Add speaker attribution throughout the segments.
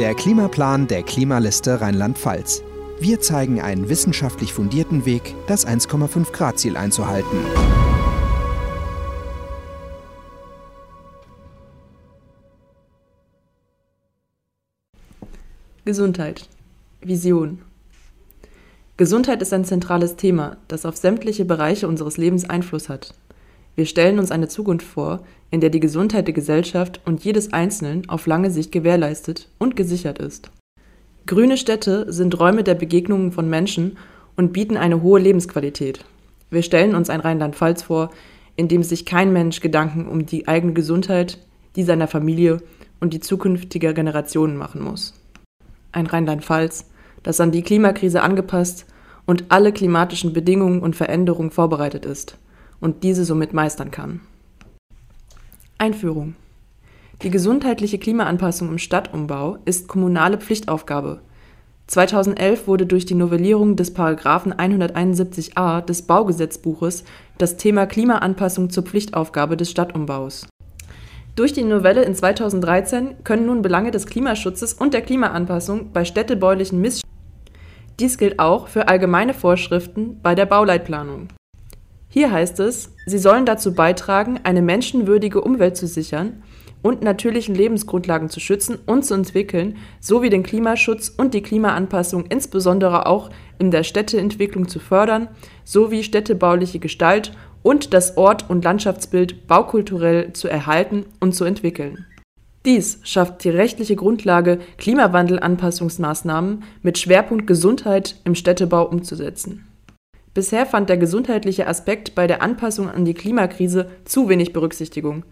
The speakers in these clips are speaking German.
Speaker 1: Der Klimaplan der Klimaliste Rheinland-Pfalz. Wir zeigen einen wissenschaftlich fundierten Weg, das 1,5 Grad Ziel einzuhalten.
Speaker 2: Gesundheit. Vision. Gesundheit ist ein zentrales Thema, das auf sämtliche Bereiche unseres Lebens Einfluss hat. Wir stellen uns eine Zukunft vor, in der die Gesundheit der Gesellschaft und jedes Einzelnen auf lange Sicht gewährleistet und gesichert ist. Grüne Städte sind Räume der Begegnungen von Menschen und bieten eine hohe Lebensqualität. Wir stellen uns ein Rheinland-Pfalz vor, in dem sich kein Mensch Gedanken um die eigene Gesundheit, die seiner Familie und die zukünftiger Generationen machen muss. Ein Rheinland-Pfalz, das an die Klimakrise angepasst und alle klimatischen Bedingungen und Veränderungen vorbereitet ist und diese somit meistern kann. Einführung Die gesundheitliche Klimaanpassung im Stadtumbau ist kommunale Pflichtaufgabe. 2011 wurde durch die Novellierung des Paragraphen 171a des Baugesetzbuches das Thema Klimaanpassung zur Pflichtaufgabe des Stadtumbaus. Durch die Novelle in 2013 können nun Belange des Klimaschutzes und der Klimaanpassung bei städtebaulichen Miss dies gilt auch für allgemeine Vorschriften bei der Bauleitplanung. Hier heißt es, sie sollen dazu beitragen, eine menschenwürdige Umwelt zu sichern und natürlichen Lebensgrundlagen zu schützen und zu entwickeln, sowie den Klimaschutz und die Klimaanpassung insbesondere auch in der Städteentwicklung zu fördern, sowie städtebauliche Gestalt und das Ort- und Landschaftsbild baukulturell zu erhalten und zu entwickeln dies schafft die rechtliche Grundlage, Klimawandelanpassungsmaßnahmen mit Schwerpunkt Gesundheit im Städtebau umzusetzen. Bisher fand der gesundheitliche Aspekt bei der Anpassung an die Klimakrise zu wenig Berücksichtigung.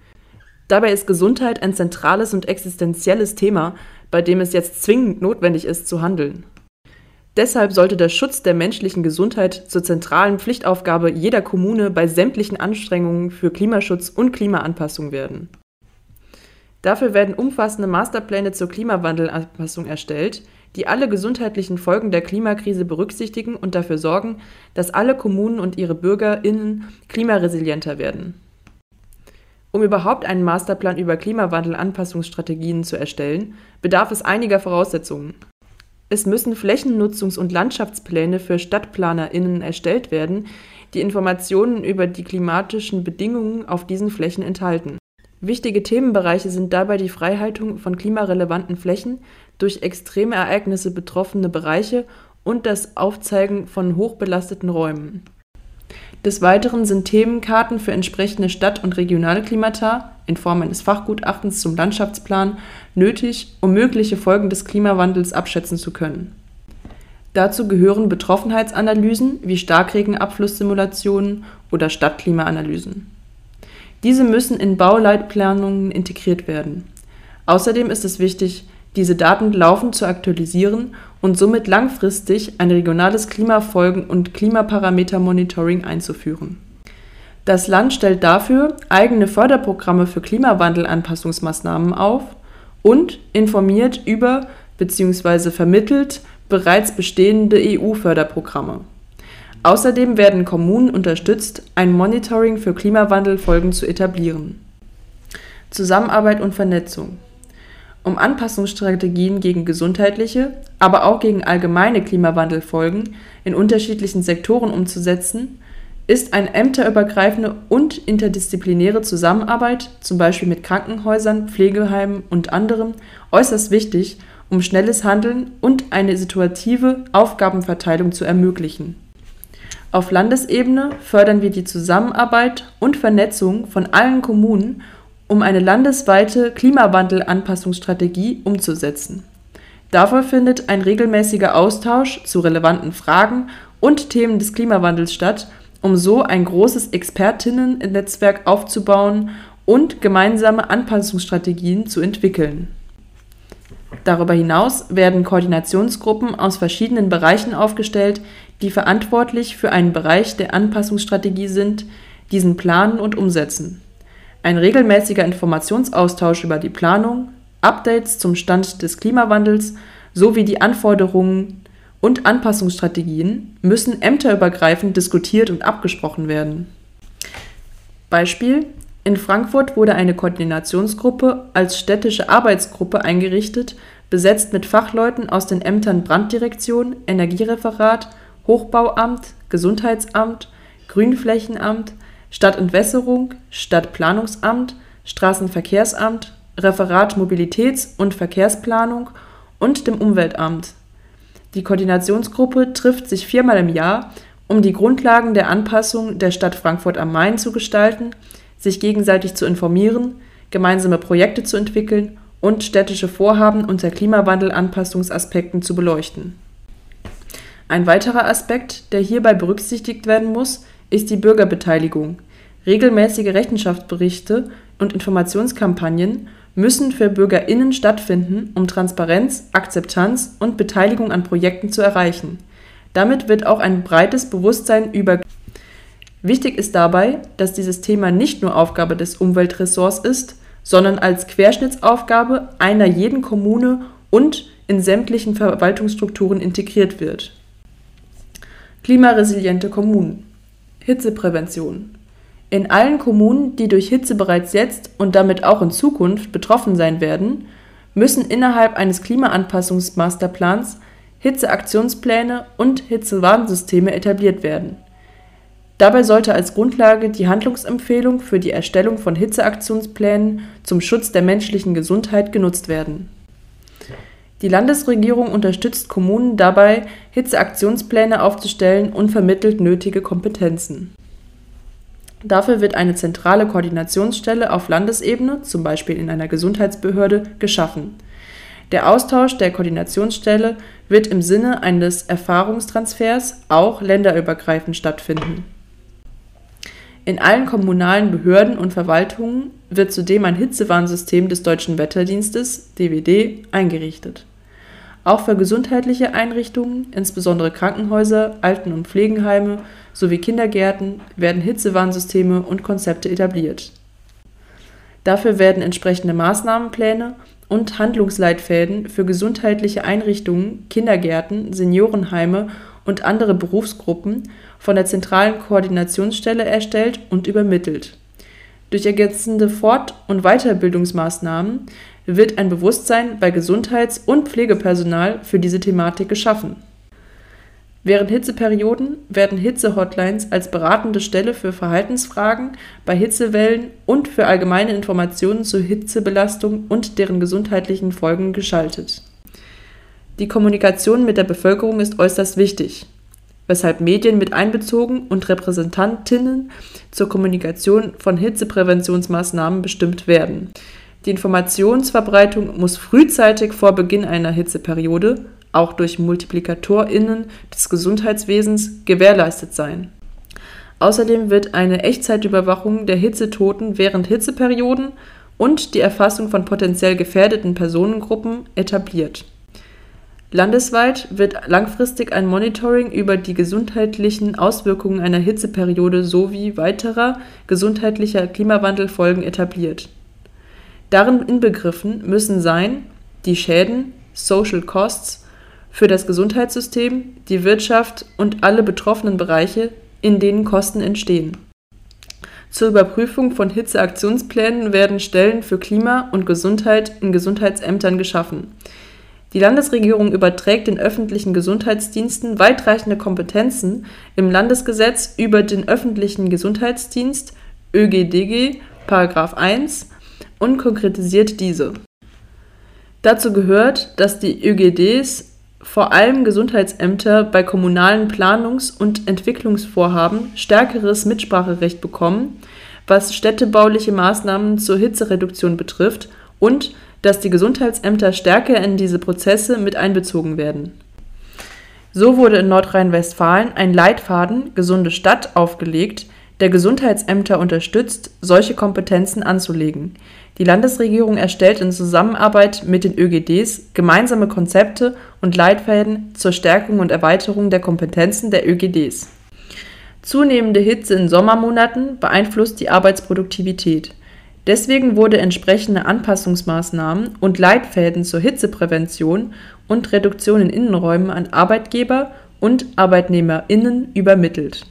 Speaker 2: Dabei ist Gesundheit ein zentrales und existenzielles Thema, bei dem es jetzt zwingend notwendig ist zu handeln. Deshalb sollte der Schutz der menschlichen Gesundheit zur zentralen Pflichtaufgabe jeder Kommune bei sämtlichen Anstrengungen für Klimaschutz und Klimaanpassung werden Dafür werden umfassende Masterpläne zur Klimawandelanpassung erstellt, die alle gesundheitlichen Folgen der Klimakrise berücksichtigen und dafür sorgen, dass alle Kommunen und ihre BürgerInnen klimaresilienter werden. Um überhaupt einen Masterplan über Klimawandelanpassungsstrategien zu erstellen, bedarf es einiger Voraussetzungen. Es müssen Flächennutzungs- und Landschaftspläne für StadtplanerInnen erstellt werden, die Informationen über die klimatischen Bedingungen auf diesen Flächen enthalten Wichtige Themenbereiche sind dabei die Freihaltung von klimarelevanten Flächen durch extreme Ereignisse betroffene Bereiche und das Aufzeigen von hochbelasteten Räumen. Des Weiteren sind Themenkarten für entsprechende Stadt- und regionale Klimata in Form eines Fachgutachtens zum Landschaftsplan nötig, um mögliche Folgen des Klimawandels abschätzen zu können. Dazu gehören Betroffenheitsanalysen wie Starkregenabflusssimulationen oder Stadtklimaanalysen diese müssen in Bauleitplanungen integriert werden. Außerdem ist es wichtig, diese Daten laufend zu aktualisieren und somit langfristig ein regionales Klimafolgen- und Klimaparameter-Monitoring einzuführen. Das Land stellt dafür eigene Förderprogramme für Klimawandelanpassungsmaßnahmen auf und informiert über bzw. vermittelt bereits bestehende EU-Förderprogramme Außerdem werden Kommunen unterstützt, ein Monitoring für Klimawandelfolgen zu etablieren. Zusammenarbeit und Vernetzung Um Anpassungsstrategien gegen gesundheitliche, aber auch gegen allgemeine Klimawandelfolgen in unterschiedlichen Sektoren umzusetzen, ist eine ämterübergreifende und interdisziplinäre Zusammenarbeit, zum Beispiel mit Krankenhäusern, Pflegeheimen und anderem, äußerst wichtig, um schnelles Handeln und eine situative Aufgabenverteilung zu ermöglichen. Auf Landesebene fördern wir die Zusammenarbeit und Vernetzung von allen Kommunen, um eine landesweite Klimawandelanpassungsstrategie umzusetzen. Dafür findet ein regelmäßiger Austausch zu relevanten Fragen und Themen des Klimawandels statt, um so ein großes Expertinnen-Netzwerk aufzubauen und gemeinsame Anpassungsstrategien zu entwickeln. Darüber hinaus werden Koordinationsgruppen aus verschiedenen Bereichen aufgestellt, die verantwortlich für einen Bereich der Anpassungsstrategie sind, diesen planen und umsetzen. Ein regelmäßiger Informationsaustausch über die Planung, Updates zum Stand des Klimawandels sowie die Anforderungen und Anpassungsstrategien müssen ämterübergreifend diskutiert und abgesprochen werden. Beispiel in Frankfurt wurde eine Koordinationsgruppe als städtische Arbeitsgruppe eingerichtet, besetzt mit Fachleuten aus den Ämtern Branddirektion, Energiereferat, Hochbauamt, Gesundheitsamt, Grünflächenamt, Stadtentwässerung, Stadtplanungsamt, Straßenverkehrsamt, Referat Mobilitäts- und Verkehrsplanung und dem Umweltamt. Die Koordinationsgruppe trifft sich viermal im Jahr, um die Grundlagen der Anpassung der Stadt Frankfurt am Main zu gestalten, sich gegenseitig zu informieren, gemeinsame Projekte zu entwickeln und städtische Vorhaben unter Klimawandelanpassungsaspekten zu beleuchten. Ein weiterer Aspekt, der hierbei berücksichtigt werden muss, ist die Bürgerbeteiligung. Regelmäßige Rechenschaftsberichte und Informationskampagnen müssen für BürgerInnen stattfinden, um Transparenz, Akzeptanz und Beteiligung an Projekten zu erreichen. Damit wird auch ein breites Bewusstsein über Wichtig ist dabei, dass dieses Thema nicht nur Aufgabe des Umweltressorts ist, sondern als Querschnittsaufgabe einer jeden Kommune und in sämtlichen Verwaltungsstrukturen integriert wird. Klimaresiliente Kommunen Hitzeprävention in allen Kommunen, die durch Hitze bereits jetzt und damit auch in Zukunft betroffen sein werden, müssen innerhalb eines Klimaanpassungsmasterplans Hitzeaktionspläne und Hitzewarnsysteme etabliert werden. Dabei sollte als Grundlage die Handlungsempfehlung für die Erstellung von Hitzeaktionsplänen zum Schutz der menschlichen Gesundheit genutzt werden. Die Landesregierung unterstützt Kommunen dabei, Hitzeaktionspläne aufzustellen und vermittelt nötige Kompetenzen Dafür wird eine zentrale Koordinationsstelle auf Landesebene (zum Beispiel in einer Gesundheitsbehörde) geschaffen. Der Austausch der Koordinationsstelle wird im Sinne eines Erfahrungstransfers auch länderübergreifend stattfinden. In allen kommunalen Behörden und Verwaltungen wird zudem ein Hitzewarnsystem des Deutschen Wetterdienstes (DWD) eingerichtet auch für gesundheitliche Einrichtungen, insbesondere Krankenhäuser, Alten- und Pflegeheime sowie Kindergärten, werden Hitzewarnsysteme und Konzepte etabliert. Dafür werden entsprechende Maßnahmenpläne und Handlungsleitfäden für gesundheitliche Einrichtungen, Kindergärten, Seniorenheime und andere Berufsgruppen von der zentralen Koordinationsstelle erstellt und übermittelt. Durch ergänzende Fort- und Weiterbildungsmaßnahmen wird ein Bewusstsein bei Gesundheits- und Pflegepersonal für diese Thematik geschaffen. Während Hitzeperioden werden Hitze-Hotlines als beratende Stelle für Verhaltensfragen bei Hitzewellen und für allgemeine Informationen zur Hitzebelastung und deren gesundheitlichen Folgen geschaltet. Die Kommunikation mit der Bevölkerung ist äußerst wichtig, weshalb Medien mit einbezogen und Repräsentantinnen zur Kommunikation von Hitzepräventionsmaßnahmen bestimmt werden die Informationsverbreitung muss frühzeitig vor Beginn einer Hitzeperiode, auch durch MultiplikatorInnen des Gesundheitswesens, gewährleistet sein. Außerdem wird eine Echtzeitüberwachung der Hitzetoten während Hitzeperioden und die Erfassung von potenziell gefährdeten Personengruppen etabliert. Landesweit wird langfristig ein Monitoring über die gesundheitlichen Auswirkungen einer Hitzeperiode sowie weiterer gesundheitlicher Klimawandelfolgen etabliert Darin inbegriffen müssen sein die Schäden (Social Costs) für das Gesundheitssystem, die Wirtschaft und alle betroffenen Bereiche, in denen Kosten entstehen. Zur Überprüfung von Hitzeaktionsplänen werden Stellen für Klima und Gesundheit in Gesundheitsämtern geschaffen. Die Landesregierung überträgt den öffentlichen Gesundheitsdiensten weitreichende Kompetenzen im Landesgesetz über den öffentlichen Gesundheitsdienst ÖGDG § 1 und konkretisiert diese. Dazu gehört, dass die ÖGDs vor allem Gesundheitsämter bei kommunalen Planungs- und Entwicklungsvorhaben stärkeres Mitspracherecht bekommen, was städtebauliche Maßnahmen zur Hitzereduktion betrifft und dass die Gesundheitsämter stärker in diese Prozesse mit einbezogen werden. So wurde in Nordrhein-Westfalen ein Leitfaden Gesunde Stadt aufgelegt, der Gesundheitsämter unterstützt, solche Kompetenzen anzulegen. Die Landesregierung erstellt in Zusammenarbeit mit den ÖGDs gemeinsame Konzepte und Leitfäden zur Stärkung und Erweiterung der Kompetenzen der ÖGDs. Zunehmende Hitze in Sommermonaten beeinflusst die Arbeitsproduktivität. Deswegen wurde entsprechende Anpassungsmaßnahmen und Leitfäden zur Hitzeprävention und Reduktion in Innenräumen an Arbeitgeber und ArbeitnehmerInnen übermittelt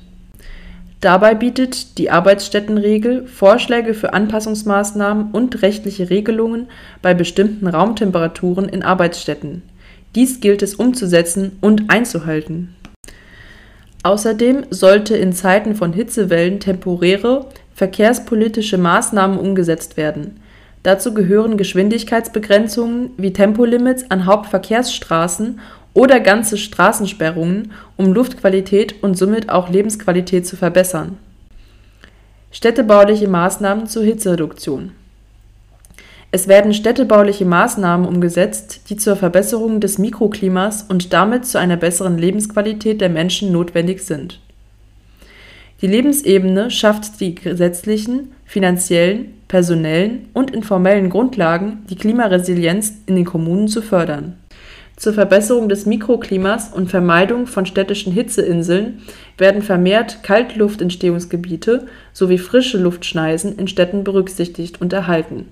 Speaker 2: Dabei bietet die Arbeitsstättenregel Vorschläge für Anpassungsmaßnahmen und rechtliche Regelungen bei bestimmten Raumtemperaturen in Arbeitsstätten. Dies gilt es umzusetzen und einzuhalten. Außerdem sollte in Zeiten von Hitzewellen temporäre verkehrspolitische Maßnahmen umgesetzt werden. Dazu gehören Geschwindigkeitsbegrenzungen wie Tempolimits an Hauptverkehrsstraßen oder ganze Straßensperrungen, um Luftqualität und somit auch Lebensqualität zu verbessern. Städtebauliche Maßnahmen zur Hitzereduktion Es werden städtebauliche Maßnahmen umgesetzt, die zur Verbesserung des Mikroklimas und damit zu einer besseren Lebensqualität der Menschen notwendig sind. Die Lebensebene schafft die gesetzlichen, finanziellen, personellen und informellen Grundlagen, die Klimaresilienz in den Kommunen zu fördern zur Verbesserung des Mikroklimas und Vermeidung von städtischen Hitzeinseln werden vermehrt Kaltluftentstehungsgebiete sowie frische Luftschneisen in Städten berücksichtigt und erhalten.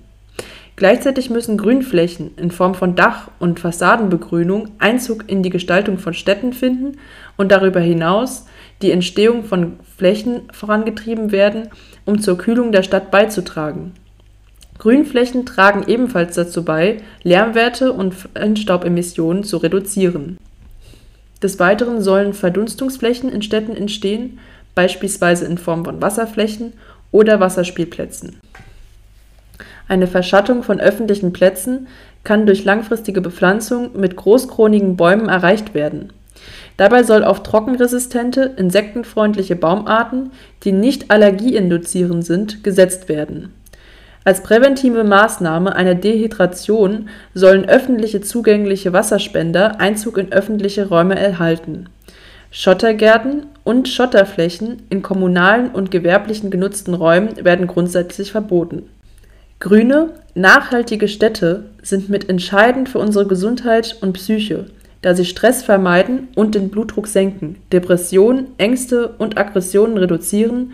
Speaker 2: Gleichzeitig müssen Grünflächen in Form von Dach und Fassadenbegrünung Einzug in die Gestaltung von Städten finden und darüber hinaus die Entstehung von Flächen vorangetrieben werden, um zur Kühlung der Stadt beizutragen Grünflächen tragen ebenfalls dazu bei, Lärmwerte und Feinstaubemissionen zu reduzieren. Des Weiteren sollen Verdunstungsflächen in Städten entstehen, beispielsweise in Form von Wasserflächen oder Wasserspielplätzen. Eine Verschattung von öffentlichen Plätzen kann durch langfristige Bepflanzung mit großkronigen Bäumen erreicht werden. Dabei soll auf trockenresistente, insektenfreundliche Baumarten, die nicht allergieinduzierend sind, gesetzt werden als präventive Maßnahme einer Dehydration sollen öffentlich zugängliche Wasserspender Einzug in öffentliche Räume erhalten. Schottergärten und Schotterflächen in kommunalen und gewerblichen genutzten Räumen werden grundsätzlich verboten. Grüne, nachhaltige Städte sind mit entscheidend für unsere Gesundheit und Psyche, da sie Stress vermeiden und den Blutdruck senken, Depressionen, Ängste und Aggressionen reduzieren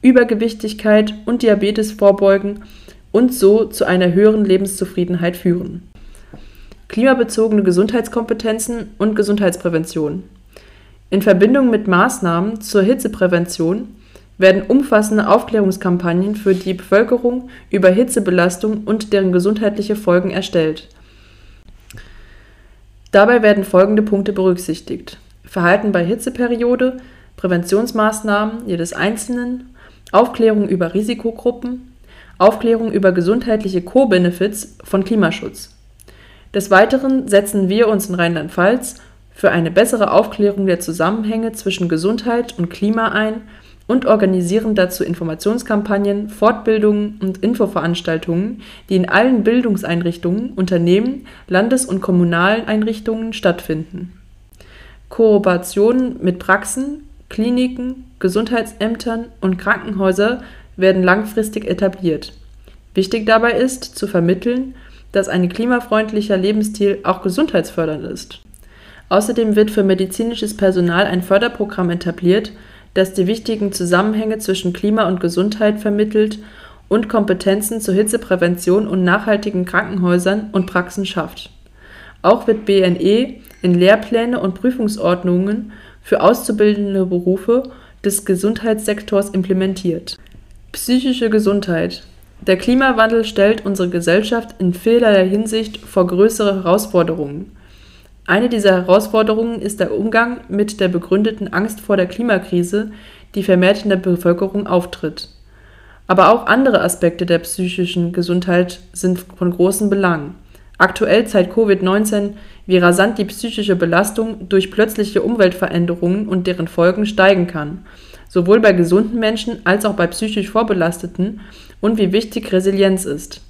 Speaker 2: Übergewichtigkeit und Diabetes vorbeugen und so zu einer höheren Lebenszufriedenheit führen. Klimabezogene Gesundheitskompetenzen und Gesundheitsprävention. In Verbindung mit Maßnahmen zur Hitzeprävention werden umfassende Aufklärungskampagnen für die Bevölkerung über Hitzebelastung und deren gesundheitliche Folgen erstellt. Dabei werden folgende Punkte berücksichtigt: Verhalten bei Hitzeperiode, Präventionsmaßnahmen jedes Einzelnen, Aufklärung über Risikogruppen, Aufklärung über gesundheitliche Co-Benefits von Klimaschutz. Des Weiteren setzen wir uns in Rheinland-Pfalz für eine bessere Aufklärung der Zusammenhänge zwischen Gesundheit und Klima ein und organisieren dazu Informationskampagnen, Fortbildungen und Infoveranstaltungen, die in allen Bildungseinrichtungen, Unternehmen, Landes- und kommunalen Einrichtungen stattfinden. Kooperationen mit Praxen, Kliniken, Gesundheitsämtern und Krankenhäuser werden langfristig etabliert. Wichtig dabei ist, zu vermitteln, dass ein klimafreundlicher Lebensstil auch gesundheitsfördernd ist. Außerdem wird für medizinisches Personal ein Förderprogramm etabliert, das die wichtigen Zusammenhänge zwischen Klima und Gesundheit vermittelt und Kompetenzen zur Hitzeprävention und nachhaltigen Krankenhäusern und Praxen schafft. Auch wird BNE in Lehrpläne und Prüfungsordnungen für auszubildende Berufe des Gesundheitssektors implementiert. Psychische Gesundheit. Der Klimawandel stellt unsere Gesellschaft in vielerlei Hinsicht vor größere Herausforderungen. Eine dieser Herausforderungen ist der Umgang mit der begründeten Angst vor der Klimakrise, die vermehrt in der Bevölkerung auftritt. Aber auch andere Aspekte der psychischen Gesundheit sind von großem Belang. Aktuell zeigt Covid-19, wie rasant die psychische Belastung durch plötzliche Umweltveränderungen und deren Folgen steigen kann, sowohl bei gesunden Menschen als auch bei psychisch Vorbelasteten, und wie wichtig Resilienz ist.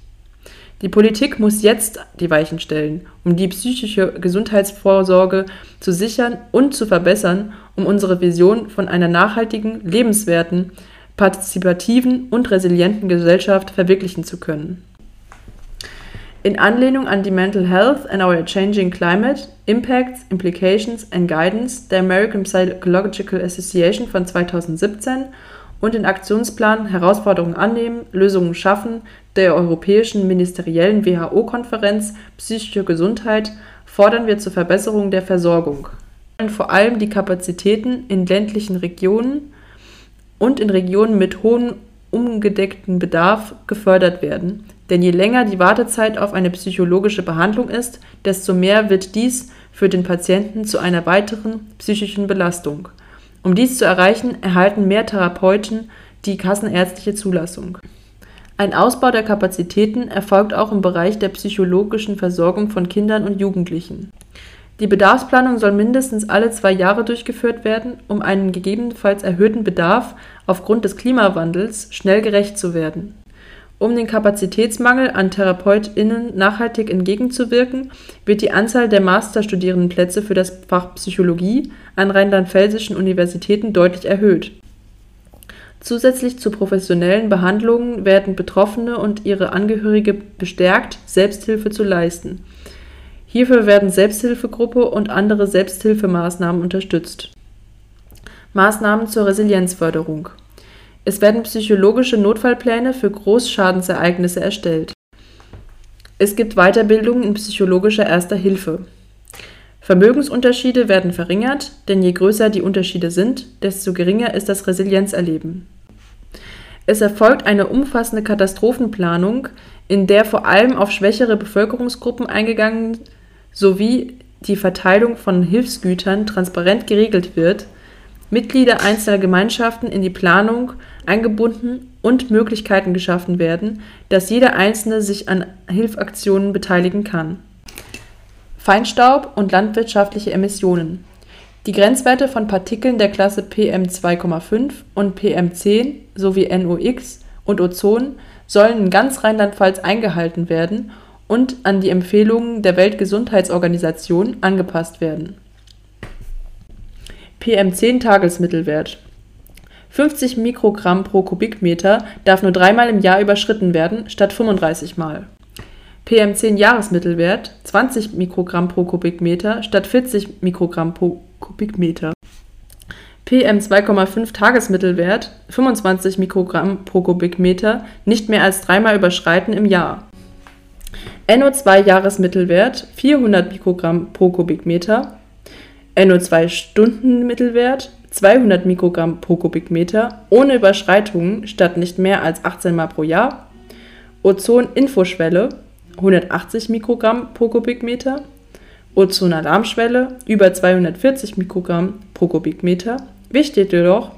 Speaker 2: Die Politik muss jetzt die Weichen stellen, um die psychische Gesundheitsvorsorge zu sichern und zu verbessern, um unsere Vision von einer nachhaltigen, lebenswerten, partizipativen und resilienten Gesellschaft verwirklichen zu können. In Anlehnung an die Mental Health and Our Changing Climate: Impacts, Implications and Guidance der American Psychological Association von 2017 und den Aktionsplan Herausforderungen annehmen, Lösungen schaffen der Europäischen Ministeriellen WHO-Konferenz Psychische Gesundheit fordern wir zur Verbesserung der Versorgung. Wir wollen vor allem die Kapazitäten in ländlichen Regionen und in Regionen mit hohem ungedeckten Bedarf gefördert werden, denn je länger die Wartezeit auf eine psychologische Behandlung ist, desto mehr wird dies für den Patienten zu einer weiteren psychischen Belastung. Um dies zu erreichen, erhalten mehr Therapeuten die kassenärztliche Zulassung. Ein Ausbau der Kapazitäten erfolgt auch im Bereich der psychologischen Versorgung von Kindern und Jugendlichen. Die Bedarfsplanung soll mindestens alle zwei Jahre durchgeführt werden, um einem gegebenenfalls erhöhten Bedarf aufgrund des Klimawandels schnell gerecht zu werden. Um den Kapazitätsmangel an TherapeutInnen nachhaltig entgegenzuwirken, wird die Anzahl der Masterstudierendenplätze für das Fach Psychologie an rheinland-pfälzischen Universitäten deutlich erhöht. Zusätzlich zu professionellen Behandlungen werden Betroffene und ihre Angehörige bestärkt, Selbsthilfe zu leisten. Hierfür werden Selbsthilfegruppe und andere Selbsthilfemaßnahmen unterstützt. Maßnahmen zur Resilienzförderung es werden psychologische Notfallpläne für Großschadensereignisse erstellt. Es gibt Weiterbildungen in psychologischer Erster Hilfe. Vermögensunterschiede werden verringert, denn je größer die Unterschiede sind, desto geringer ist das Resilienzerleben. Es erfolgt eine umfassende Katastrophenplanung, in der vor allem auf schwächere Bevölkerungsgruppen eingegangen sowie die Verteilung von Hilfsgütern transparent geregelt wird, Mitglieder einzelner Gemeinschaften in die Planung eingebunden und Möglichkeiten geschaffen werden, dass jeder Einzelne sich an Hilfaktionen beteiligen kann. Feinstaub und landwirtschaftliche Emissionen. Die Grenzwerte von Partikeln der Klasse PM2,5 und PM10 sowie NOx und Ozon sollen in ganz Rheinland-Pfalz eingehalten werden und an die Empfehlungen der Weltgesundheitsorganisation angepasst werden. PM10-Tagesmittelwert 50 Mikrogramm pro Kubikmeter darf nur dreimal im Jahr überschritten werden, statt 35 Mal. PM10-Jahresmittelwert 20 Mikrogramm pro Kubikmeter statt 40 Mikrogramm pro Kubikmeter. PM2,5 Tagesmittelwert 25 Mikrogramm pro Kubikmeter nicht mehr als dreimal überschreiten im Jahr. NO2 Jahresmittelwert 400 Mikrogramm pro Kubikmeter NO2-Stundenmittelwert 200 Mikrogramm pro Kubikmeter ohne Überschreitungen statt nicht mehr als 18 Mal pro Jahr. Ozon-Infoschwelle 180 Mikrogramm pro Kubikmeter. Ozon-Alarmschwelle über 240 Mikrogramm pro Kubikmeter. Wichtig jedoch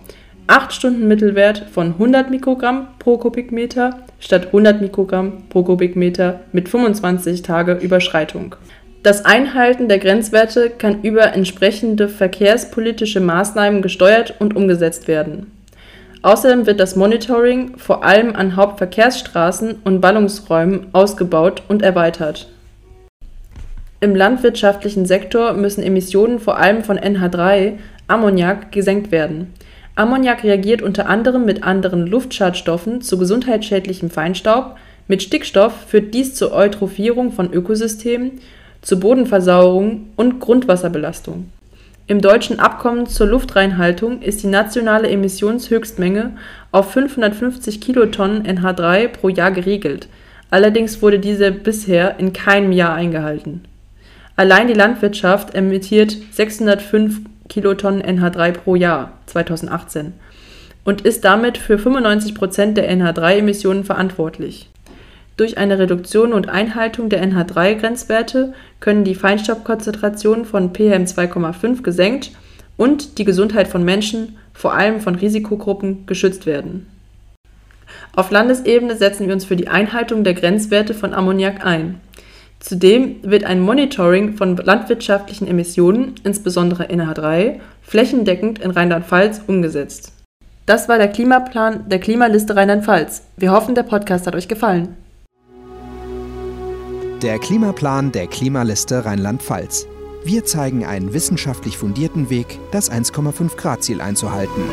Speaker 2: 8 Stunden Mittelwert von 100 Mikrogramm pro Kubikmeter statt 100 Mikrogramm pro Kubikmeter mit 25 Tage Überschreitung. Das Einhalten der Grenzwerte kann über entsprechende verkehrspolitische Maßnahmen gesteuert und umgesetzt werden. Außerdem wird das Monitoring vor allem an Hauptverkehrsstraßen und Ballungsräumen ausgebaut und erweitert. Im landwirtschaftlichen Sektor müssen Emissionen vor allem von NH3, Ammoniak, gesenkt werden. Ammoniak reagiert unter anderem mit anderen Luftschadstoffen zu gesundheitsschädlichem Feinstaub, mit Stickstoff führt dies zur Eutrophierung von Ökosystemen zu Bodenversauerung und Grundwasserbelastung. Im deutschen Abkommen zur Luftreinhaltung ist die nationale Emissionshöchstmenge auf 550 Kilotonnen NH3 pro Jahr geregelt, allerdings wurde diese bisher in keinem Jahr eingehalten. Allein die Landwirtschaft emittiert 605 Kilotonnen NH3 pro Jahr (2018) und ist damit für 95 Prozent der NH3-Emissionen verantwortlich durch eine Reduktion und Einhaltung der NH3-Grenzwerte können die Feinstaubkonzentrationen von PM2,5 gesenkt und die Gesundheit von Menschen, vor allem von Risikogruppen, geschützt werden. Auf Landesebene setzen wir uns für die Einhaltung der Grenzwerte von Ammoniak ein. Zudem wird ein Monitoring von landwirtschaftlichen Emissionen, insbesondere NH3, flächendeckend in Rheinland-Pfalz umgesetzt. Das war der Klimaplan der Klimaliste Rheinland-Pfalz. Wir hoffen, der Podcast hat euch gefallen.
Speaker 1: Der Klimaplan der Klimaliste Rheinland-Pfalz. Wir zeigen einen wissenschaftlich fundierten Weg, das 1,5 Grad Ziel einzuhalten.